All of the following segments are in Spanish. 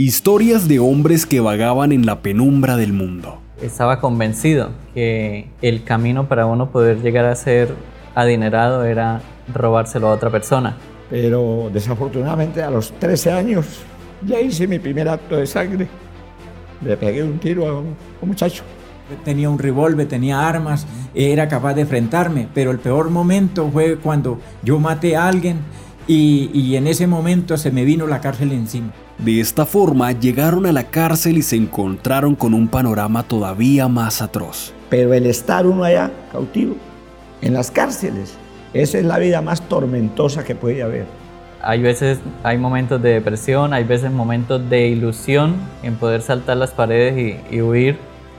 Historias de hombres que vagaban en la penumbra del mundo. Estaba convencido que el camino para uno poder llegar a ser adinerado era robárselo a otra persona. Pero desafortunadamente a los 13 años ya hice mi primer acto de sangre. Le pegué un tiro a un, muchacho. Tenía un revólver, tenía armas, era capaz de enfrentarme, pero el peor momento fue cuando yo maté a alguien y, y en ese momento se me vino la cárcel encima. De esta forma llegaron a la cárcel y se encontraron con un panorama todavía más atroz. Pero el estar uno allá cautivo, en las cárceles, esa es la vida más tormentosa que puede haber. Hay veces, hay momentos de depresión, hay veces momentos de ilusión en poder saltar las paredes y, huir.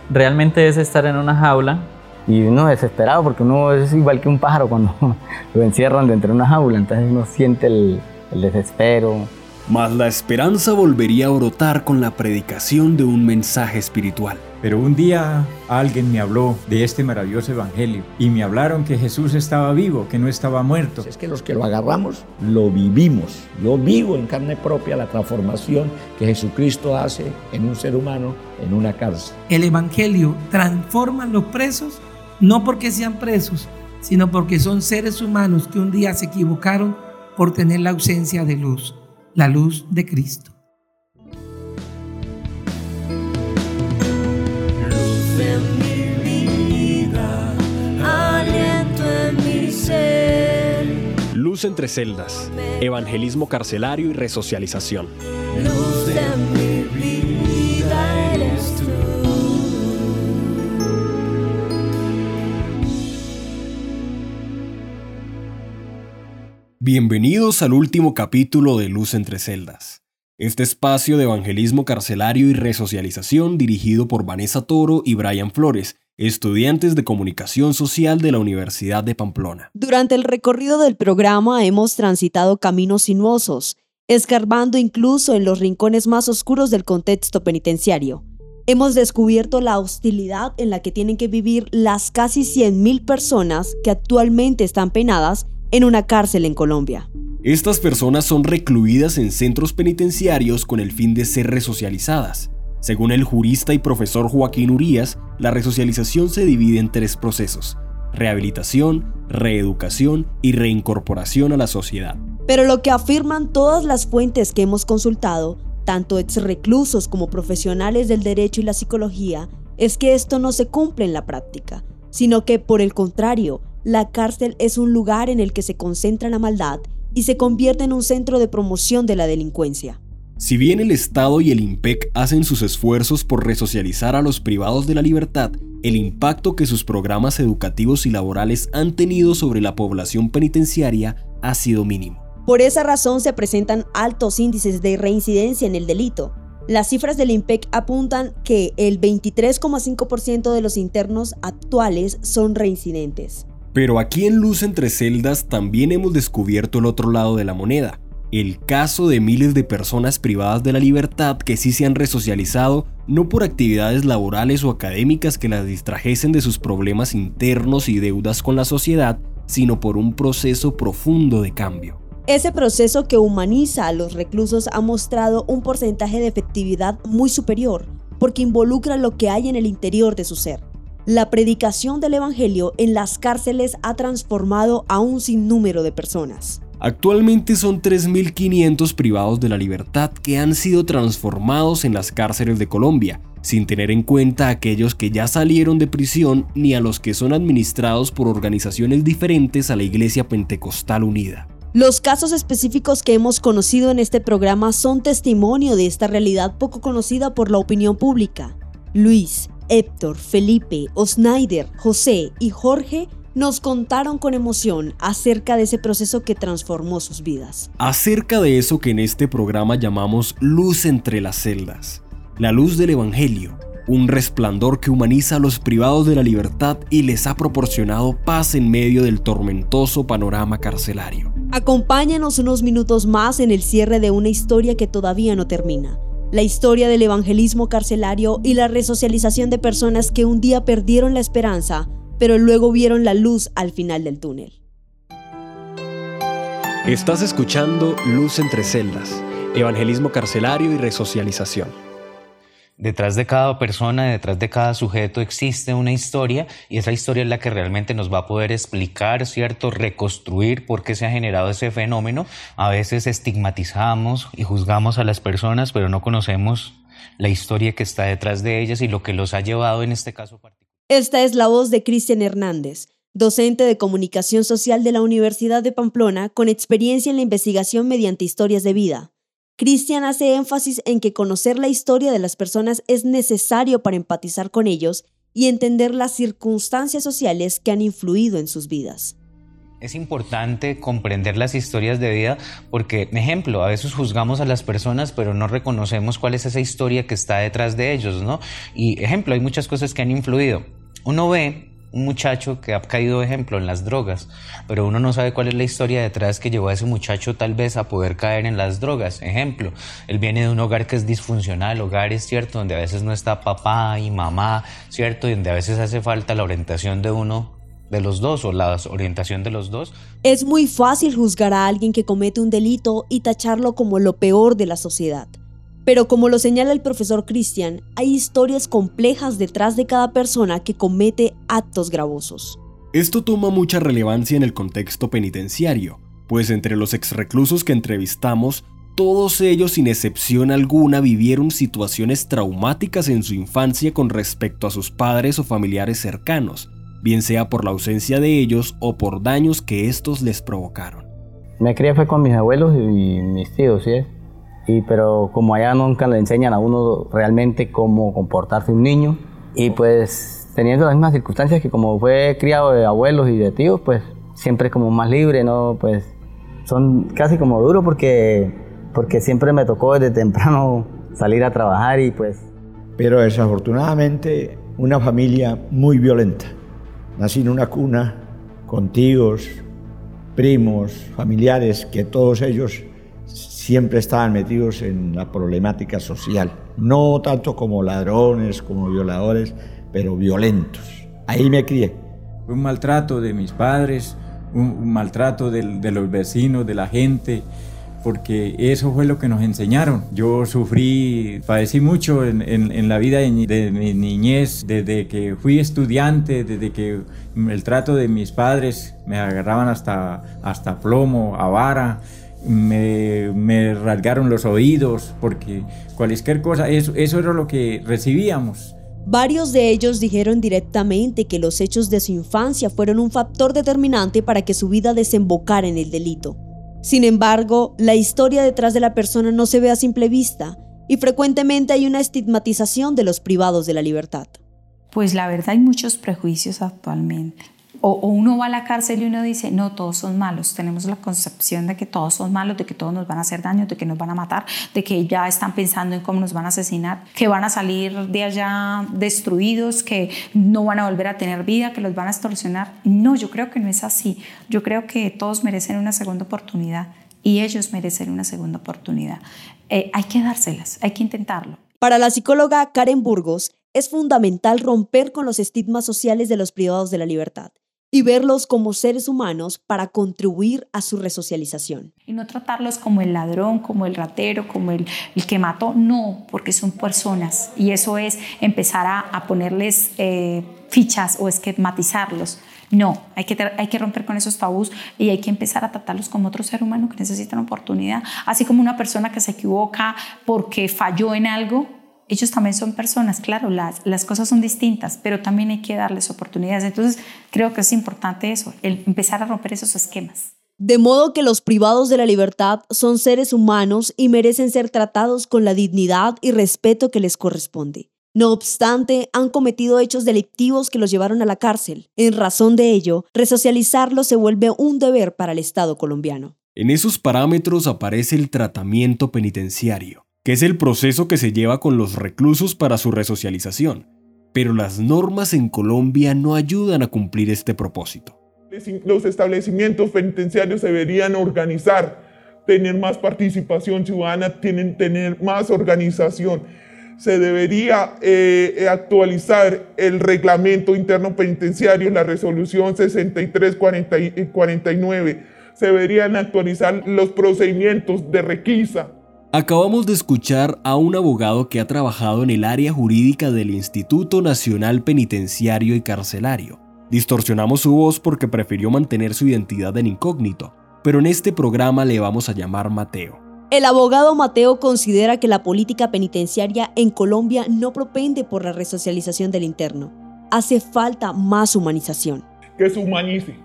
Realmente es estar en una jaula. Y uno desesperado porque uno es igual que un pájaro cuando lo encierran dentro de una jaula, entonces uno siente el, el desespero, mas la esperanza volvería a brotar con la predicación de un mensaje espiritual. Pero un día alguien me habló de este maravilloso evangelio y me hablaron que Jesús estaba vivo, que no estaba muerto. Es que los que lo agarramos lo vivimos. Yo vivo en carne propia la transformación que Jesucristo hace en un ser humano en una cárcel. El evangelio transforma a los presos no porque sean presos, sino porque son seres humanos que un día se equivocaron por tener la ausencia de luz la luz de Cristo. Luz en mi vida, aliento en mi ser. Luz entre celdas, evangelismo carcelario y resocialización. Luz de Bienvenidos al último capítulo de Luz entre Celdas, este espacio de evangelismo carcelario y resocialización dirigido por Vanessa Toro y Brian Flores, estudiantes de comunicación social de la Universidad de Pamplona. Durante el recorrido del programa hemos transitado caminos sinuosos, escarbando incluso en los rincones más oscuros del contexto penitenciario. Hemos descubierto la hostilidad en la que tienen que vivir las casi 100.000 personas que actualmente están penadas en una cárcel en Colombia. Estas personas son recluidas en centros penitenciarios con el fin de ser resocializadas. Según el jurista y profesor Joaquín Urías, la resocialización se divide en tres procesos, rehabilitación, reeducación y reincorporación a la sociedad. Pero lo que afirman todas las fuentes que hemos consultado, tanto ex reclusos como profesionales del derecho y la psicología, es que esto no se cumple en la práctica, sino que por el contrario, la cárcel es un lugar en el que se concentra la maldad y se convierte en un centro de promoción de la delincuencia. Si bien el Estado y el IMPEC hacen sus esfuerzos por resocializar a los privados de la libertad, el impacto que sus programas educativos y laborales han tenido sobre la población penitenciaria ha sido mínimo. Por esa razón se presentan altos índices de reincidencia en el delito. Las cifras del IMPEC apuntan que el 23,5% de los internos actuales son reincidentes. Pero aquí en Luz entre Celdas también hemos descubierto el otro lado de la moneda, el caso de miles de personas privadas de la libertad que sí se han resocializado no por actividades laborales o académicas que las distrajesen de sus problemas internos y deudas con la sociedad, sino por un proceso profundo de cambio. Ese proceso que humaniza a los reclusos ha mostrado un porcentaje de efectividad muy superior, porque involucra lo que hay en el interior de su ser. La predicación del Evangelio en las cárceles ha transformado a un sinnúmero de personas. Actualmente son 3.500 privados de la libertad que han sido transformados en las cárceles de Colombia, sin tener en cuenta a aquellos que ya salieron de prisión ni a los que son administrados por organizaciones diferentes a la Iglesia Pentecostal Unida. Los casos específicos que hemos conocido en este programa son testimonio de esta realidad poco conocida por la opinión pública. Luis, Héctor, Felipe, Osnaider, José y Jorge nos contaron con emoción acerca de ese proceso que transformó sus vidas. Acerca de eso que en este programa llamamos luz entre las celdas, la luz del Evangelio, un resplandor que humaniza a los privados de la libertad y les ha proporcionado paz en medio del tormentoso panorama carcelario. Acompáñanos unos minutos más en el cierre de una historia que todavía no termina la historia del evangelismo carcelario y la resocialización de personas que un día perdieron la esperanza, pero luego vieron la luz al final del túnel. Estás escuchando Luz entre celdas, evangelismo carcelario y resocialización. Detrás de cada persona, detrás de cada sujeto existe una historia y esa historia es la que realmente nos va a poder explicar, ¿cierto? Reconstruir por qué se ha generado ese fenómeno. A veces estigmatizamos y juzgamos a las personas, pero no conocemos la historia que está detrás de ellas y lo que los ha llevado en este caso particular. Esta es la voz de Cristian Hernández, docente de comunicación social de la Universidad de Pamplona con experiencia en la investigación mediante historias de vida. Cristian hace énfasis en que conocer la historia de las personas es necesario para empatizar con ellos y entender las circunstancias sociales que han influido en sus vidas. Es importante comprender las historias de vida porque, ejemplo, a veces juzgamos a las personas pero no reconocemos cuál es esa historia que está detrás de ellos, ¿no? Y, ejemplo, hay muchas cosas que han influido. Uno ve un muchacho que ha caído, ejemplo, en las drogas, pero uno no sabe cuál es la historia detrás que llevó a ese muchacho tal vez a poder caer en las drogas. Ejemplo, él viene de un hogar que es disfuncional, hogares, ¿cierto?, donde a veces no está papá y mamá, ¿cierto?, y donde a veces hace falta la orientación de uno de los dos o la orientación de los dos. Es muy fácil juzgar a alguien que comete un delito y tacharlo como lo peor de la sociedad. Pero como lo señala el profesor Christian, hay historias complejas detrás de cada persona que comete actos gravosos. Esto toma mucha relevancia en el contexto penitenciario, pues entre los exreclusos que entrevistamos, todos ellos sin excepción alguna vivieron situaciones traumáticas en su infancia con respecto a sus padres o familiares cercanos, bien sea por la ausencia de ellos o por daños que estos les provocaron. Me crié fue con mis abuelos y mis tíos, ¿sí? Y, pero como allá nunca le enseñan a uno realmente cómo comportarse un niño, y pues teniendo las mismas circunstancias que como fue criado de abuelos y de tíos, pues siempre es como más libre, ¿no? Pues son casi como duros porque, porque siempre me tocó desde temprano salir a trabajar y pues... Pero desafortunadamente una familia muy violenta. Nací en una cuna con tíos, primos, familiares, que todos ellos siempre estaban metidos en la problemática social, no tanto como ladrones, como violadores, pero violentos. Ahí me crié. Un maltrato de mis padres, un, maltrato de, los vecinos, de la gente, porque eso fue lo que nos enseñaron. Yo sufrí, padecí mucho en, la vida de, de, mi niñez, desde que fui estudiante, desde que el trato de mis padres me agarraban hasta, hasta plomo, a vara me, me rasgaron los oídos, porque cualquier cosa, eso, eso era lo que recibíamos. Varios de ellos dijeron directamente que los hechos de su infancia fueron un factor determinante para que su vida desembocara en el delito. Sin embargo, la historia detrás de la persona no se ve a simple vista y frecuentemente hay una estigmatización de los privados de la libertad. Pues la verdad hay muchos prejuicios actualmente. O, uno va a la cárcel y uno dice, no, todos son malos. Tenemos la concepción de que todos son malos, de que todos nos van a hacer daño, de que nos van a matar, de que ya están pensando en cómo nos van a asesinar, que van a salir de allá destruidos, que no van a volver a tener vida, que los van a extorsionar. No, yo creo que no es así. Yo creo que todos merecen una segunda oportunidad y ellos merecen una segunda oportunidad. Eh, hay que dárselas, hay que intentarlo. Para la psicóloga Karen Burgos, es fundamental romper con los estigmas sociales de los privados de la libertad y verlos como seres humanos para contribuir a su resocialización. Y no tratarlos como el ladrón, como el ratero, como el, el que mató, no, porque son personas. Y eso es empezar a, a ponerles eh, fichas o esquematizarlos. No, hay que, hay que romper con esos tabús y hay que empezar a tratarlos como otro ser humano que necesita una oportunidad. Así como una persona que se equivoca porque falló en algo, ellos también son personas, claro, las, las cosas son distintas, pero también hay que darles oportunidades. Entonces, creo que es importante eso, el empezar a romper esos esquemas. De modo que los privados de la libertad son seres humanos y merecen ser tratados con la dignidad y respeto que les corresponde. No obstante, han cometido hechos delictivos que los llevaron a la cárcel. En razón de ello, resocializarlos se vuelve un deber para el Estado colombiano. En esos parámetros aparece el tratamiento penitenciario es el proceso que se lleva con los reclusos para su resocialización, pero las normas en Colombia no ayudan a cumplir este propósito. Los establecimientos penitenciarios deberían organizar, tener más participación ciudadana, tienen, tener más organización. Se debería eh, actualizar el reglamento interno penitenciario, la resolución 6349. Se deberían actualizar los procedimientos de requisa Acabamos de escuchar a un abogado que ha trabajado en el área jurídica del Instituto Nacional Penitenciario y Carcelario. Distorsionamos su voz porque prefirió mantener su identidad en incógnito, pero en este programa le vamos a llamar Mateo. El abogado Mateo considera que la política penitenciaria en Colombia no propende por la resocialización del interno. Hace falta más humanización. Que se humanice,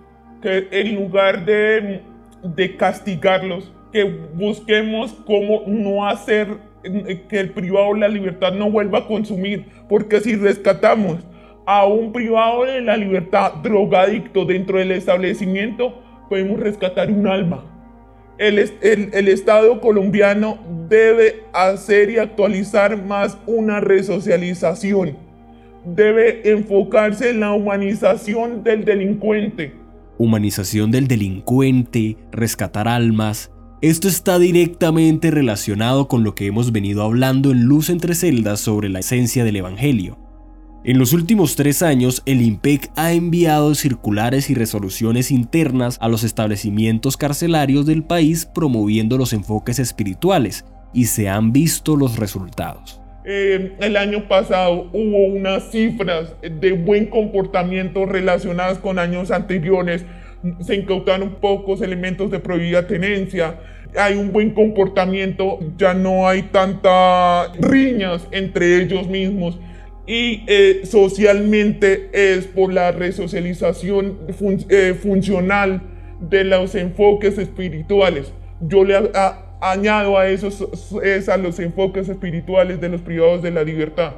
que en lugar de, de castigarlos, que busquemos cómo no hacer que el privado de la libertad no vuelva a consumir, porque si rescatamos a un privado de la libertad drogadicto dentro del establecimiento, podemos rescatar un alma. El, el, el, Estado colombiano debe hacer y actualizar más una resocialización. Debe enfocarse en la humanización del delincuente. Humanización del delincuente, rescatar almas, esto está directamente relacionado con lo que hemos venido hablando en Luz entre Celdas sobre la esencia del Evangelio. En los últimos tres años, el IMPEC ha enviado circulares y resoluciones internas a los establecimientos carcelarios del país promoviendo los enfoques espirituales y se han visto los resultados. Eh, el año pasado hubo unas cifras de buen comportamiento relacionadas con años anteriores se incautaron pocos elementos de prohibida tenencia, hay un buen comportamiento, ya no hay tantas riñas entre ellos mismos y eh, socialmente es por la resocialización eh, funcional de los enfoques espirituales. Yo le añado a esos es a los enfoques espirituales de los privados de la libertad.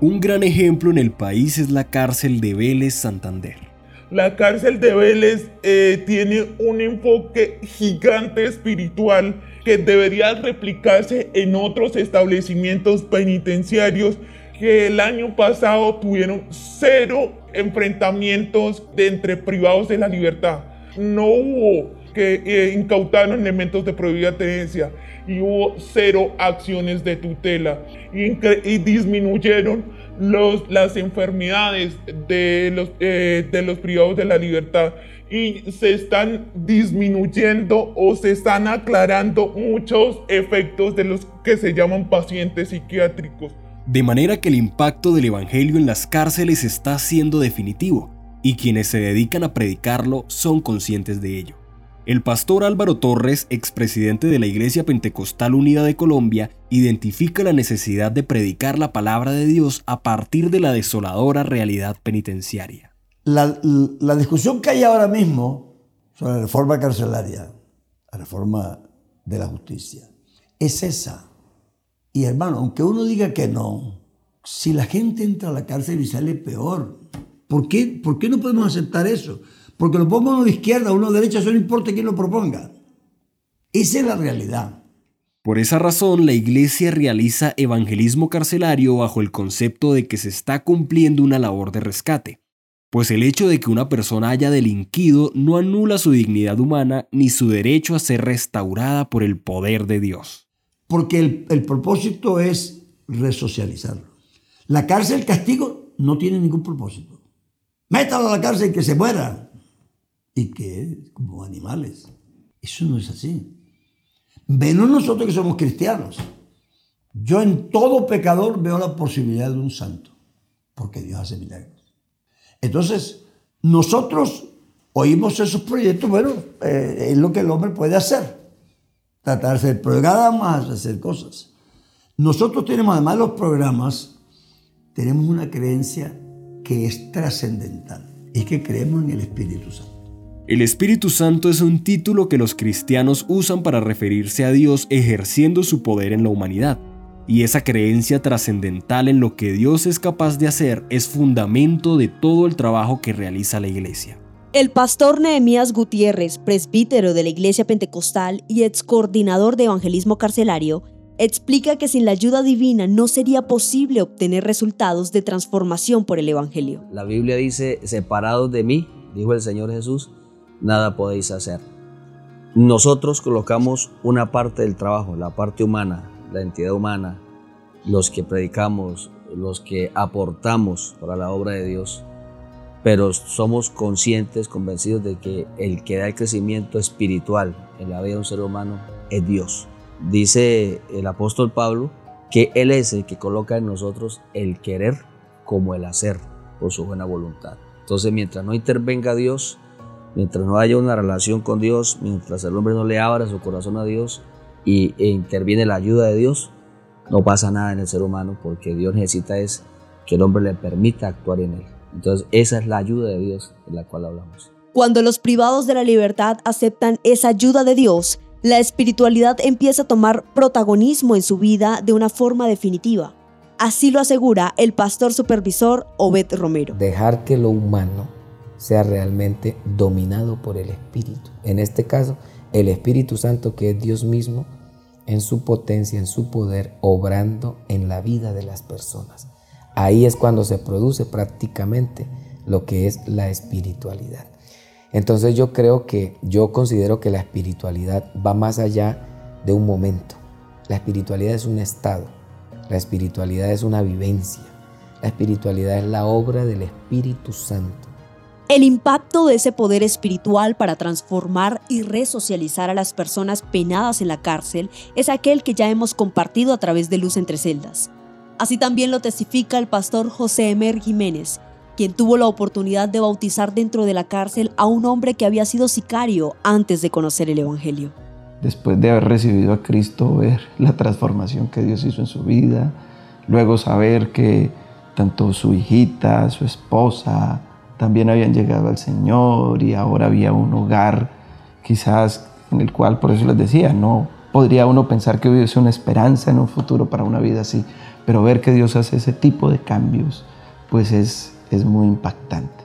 Un gran ejemplo en el país es la cárcel de Vélez Santander. La cárcel de Vélez eh, tiene un enfoque gigante espiritual que debería replicarse en otros establecimientos penitenciarios que el año pasado tuvieron cero enfrentamientos de entre privados de la libertad. No hubo que eh, incautaron elementos de prohibida tenencia y hubo cero acciones de tutela y, y disminuyeron los, las enfermedades de los, eh, de los privados de la libertad y se están disminuyendo o se están aclarando muchos efectos de los que se llaman pacientes psiquiátricos. De manera que el impacto del Evangelio en las cárceles está siendo definitivo y quienes se dedican a predicarlo son conscientes de ello. El pastor Álvaro Torres, expresidente de la Iglesia Pentecostal Unida de Colombia, identifica la necesidad de predicar la palabra de Dios a partir de la desoladora realidad penitenciaria. La, discusión que hay ahora mismo sobre la reforma carcelaria, la reforma de la justicia, es esa. Y hermano, aunque uno diga que no, si la gente entra a la cárcel y sale peor, ¿por qué, ¿por qué no podemos aceptar eso? Porque lo ponga uno de izquierda, uno de derecha, eso no importa quién lo proponga. Esa es la realidad. Por esa razón, la Iglesia realiza evangelismo carcelario bajo el concepto de que se está cumpliendo una labor de rescate, pues el hecho de que una persona haya delinquido no anula su dignidad humana ni su derecho a ser restaurada por el poder de Dios. Porque el, el propósito es resocializarlo. La cárcel castigo no tiene ningún propósito. Métalo a la cárcel y que se muera y que como animales. Eso no es así. Menos nosotros que somos cristianos. Yo en todo pecador veo la posibilidad de un santo, porque Dios hace milagros. Entonces, nosotros oímos esos proyectos, bueno, eh, es lo que el hombre puede hacer. Tratar de hacer programas, hacer cosas. Nosotros tenemos además los programas, tenemos una creencia que es trascendental. Es que creemos en el Espíritu Santo. El Espíritu Santo es un título que los cristianos usan para referirse a Dios ejerciendo su poder en la humanidad, y esa creencia trascendental en lo que Dios es capaz de hacer es fundamento de todo el trabajo que realiza la Iglesia. El pastor Nehemías Gutiérrez, presbítero de la Iglesia Pentecostal y ex coordinador de evangelismo carcelario, explica que sin la ayuda divina no sería posible obtener resultados de transformación por el Evangelio. La Biblia dice, separados de mí, dijo el Señor Jesús, nada podéis hacer. Nosotros colocamos una parte del trabajo, la parte humana, la entidad humana, los que predicamos, los que aportamos para la obra de Dios, pero somos conscientes, convencidos de que el que da el crecimiento espiritual en la vida de un ser humano es Dios. Dice el apóstol Pablo que Él es el que coloca en nosotros el querer como el hacer por su buena voluntad. Entonces, mientras no intervenga Dios, mientras no haya una relación con Dios, mientras el hombre no le abra su corazón a Dios y, e interviene la ayuda de Dios, no pasa nada en el ser humano porque Dios necesita es que el hombre le permita actuar en él. Entonces, esa es la ayuda de Dios de la cual hablamos. Cuando los privados de la libertad aceptan esa ayuda de Dios, la espiritualidad empieza a tomar protagonismo en su vida de una forma definitiva. Así lo asegura el pastor supervisor Obed Romero. Dejar que lo humano sea realmente dominado por el Espíritu. En este caso, el Espíritu Santo, que es Dios mismo, en su potencia, en su poder, obrando en la vida de las personas. Ahí es cuando se produce prácticamente lo que es la espiritualidad. Entonces yo creo que, yo considero que la espiritualidad va más allá de un momento. La espiritualidad es un estado, la espiritualidad es una vivencia, la espiritualidad es la obra del Espíritu Santo. El impacto de ese poder espiritual para transformar y resocializar a las personas penadas en la cárcel es aquel que ya hemos compartido a través de Luz entre Celdas. Así también lo testifica el pastor José Emer Jiménez, quien tuvo la oportunidad de bautizar dentro de la cárcel a un hombre que había sido sicario antes de conocer el Evangelio. Después de haber recibido a Cristo, ver la transformación que Dios hizo en su vida, luego saber que tanto su hijita, su esposa, también habían llegado al Señor y ahora había un hogar quizás en el cual, por eso les decía, no podría uno pensar que hubiese una esperanza en un futuro para una vida así, pero ver que Dios hace ese tipo de cambios, pues es, es muy impactante.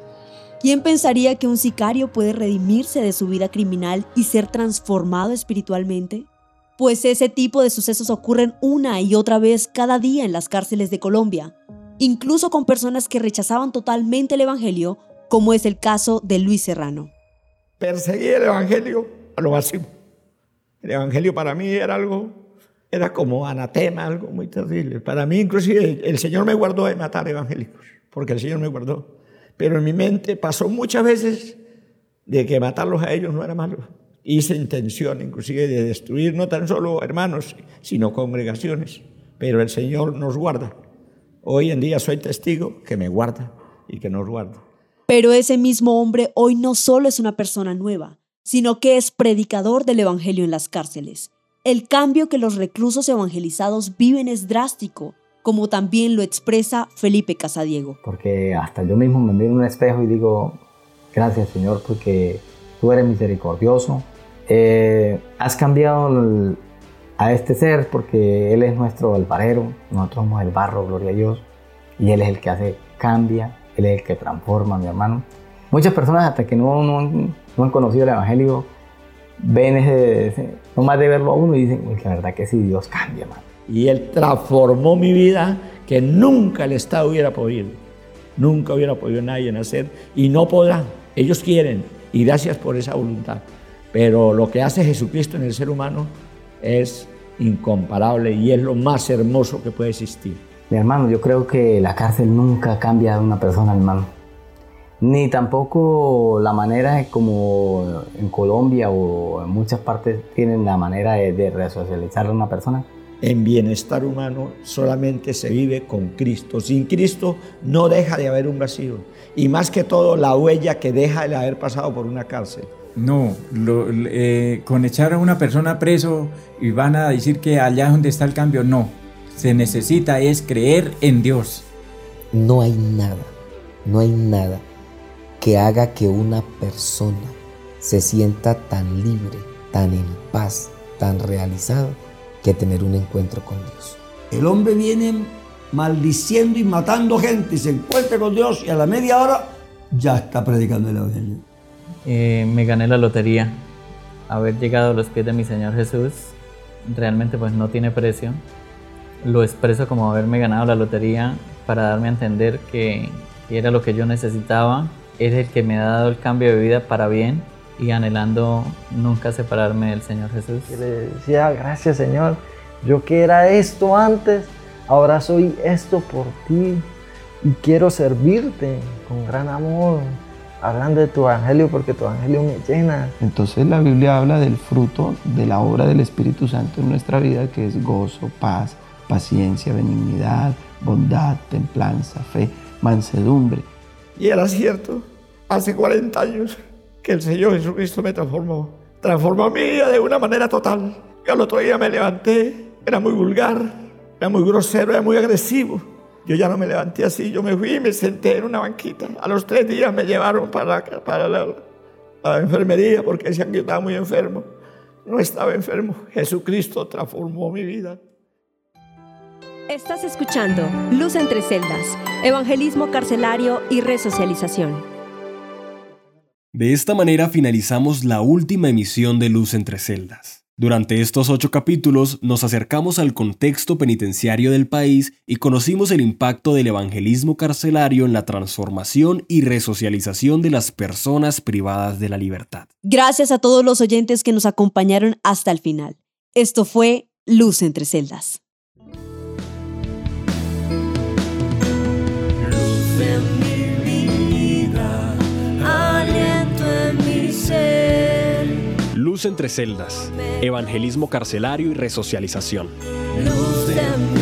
¿Quién pensaría que un sicario puede redimirse de su vida criminal y ser transformado espiritualmente? Pues ese tipo de sucesos ocurren una y otra vez cada día en las cárceles de Colombia, incluso con personas que rechazaban totalmente el Evangelio, como es el caso de Luis Serrano. Perseguí el Evangelio a lo máximo. El Evangelio para mí era algo, era como anatema, algo muy terrible. Para mí inclusive el Señor me guardó de matar evangélicos porque el Señor me guardó. Pero en mi mente pasó muchas veces de que matarlos a ellos no era malo. Hice intención inclusive de destruir no tan solo hermanos, sino congregaciones. Pero el Señor nos guarda. Hoy en día soy testigo que me guarda y que nos guarda. Pero ese mismo hombre hoy no solo es una persona nueva, sino que es predicador del Evangelio en las cárceles. El cambio que los reclusos evangelizados viven es drástico como también lo expresa Felipe Casadiego. Porque hasta yo mismo me miro en un espejo y digo, gracias Señor, porque tú eres misericordioso. Eh, has cambiado a este ser porque Él es nuestro alfarero, nosotros somos el barro, gloria a Dios, y Él es el que hace, cambia, Él es el que transforma, mi hermano. Muchas personas hasta que no, no, han conocido el Evangelio, ven ese, no más de verlo a uno y dicen, la verdad que sí, Dios cambia, hermano y Él transformó mi vida que nunca el Estado hubiera podido. Nunca hubiera podido nadie hacer y no podrán. Ellos quieren y gracias por esa voluntad. Pero lo que hace Jesucristo en el ser humano es incomparable y es lo más hermoso que puede existir. Mi hermano, yo creo que la cárcel nunca cambia a una persona, hermano. Ni tampoco la manera como en Colombia o en muchas partes tienen la manera de, de resocializar a una persona en bienestar humano solamente se vive con Cristo. Sin Cristo no deja de haber un vacío. Y más que todo la huella que deja el haber pasado por una cárcel. No, eh, con echar a una persona preso y van a decir que allá es donde está el cambio, no. Se necesita es creer en Dios. No hay nada, no hay nada que haga que una persona se sienta tan libre, tan en paz, tan realizado que tener un encuentro con Dios. El hombre viene maldiciendo y matando gente y se encuentra con Dios y a la media hora ya está predicando el Evangelio. Eh, me gané la lotería. Haber llegado a los pies de mi Señor Jesús realmente pues no tiene precio. Lo expreso como haberme ganado la lotería para darme a entender que, era lo que yo necesitaba. Es el que me ha dado el cambio de vida para bien y anhelando nunca separarme del Señor Jesús. Y le decía, gracias Señor, yo que era esto antes, ahora soy esto por ti y quiero servirte con gran amor. hablando de tu evangelio porque tu evangelio me llena. Entonces la Biblia habla del fruto de la obra del Espíritu Santo en nuestra vida, que es gozo, paz, paciencia, benignidad, bondad, templanza, fe, mansedumbre. Y era cierto, hace 40 años que el Señor Jesucristo me transformó. Transformó mi vida de una manera total. Yo al otro día me levanté, era muy vulgar, era muy grosero, era muy agresivo. Yo ya no me levanté así, yo me fui y me senté en una banquita. A los tres días me llevaron para, para la, la enfermería porque decían que yo estaba muy enfermo. No estaba enfermo, Jesucristo transformó mi vida. Estás escuchando Luz entre celdas, evangelismo carcelario y resocialización. De esta manera finalizamos la última emisión de Luz entre celdas. Durante estos ocho capítulos nos acercamos al contexto penitenciario del país y conocimos el impacto del evangelismo carcelario en la transformación y resocialización de las personas privadas de la libertad. Gracias a todos los oyentes que nos acompañaron hasta el final. Esto fue Luz entre celdas. Luz entre celdas, evangelismo carcelario y resocialización. Luz en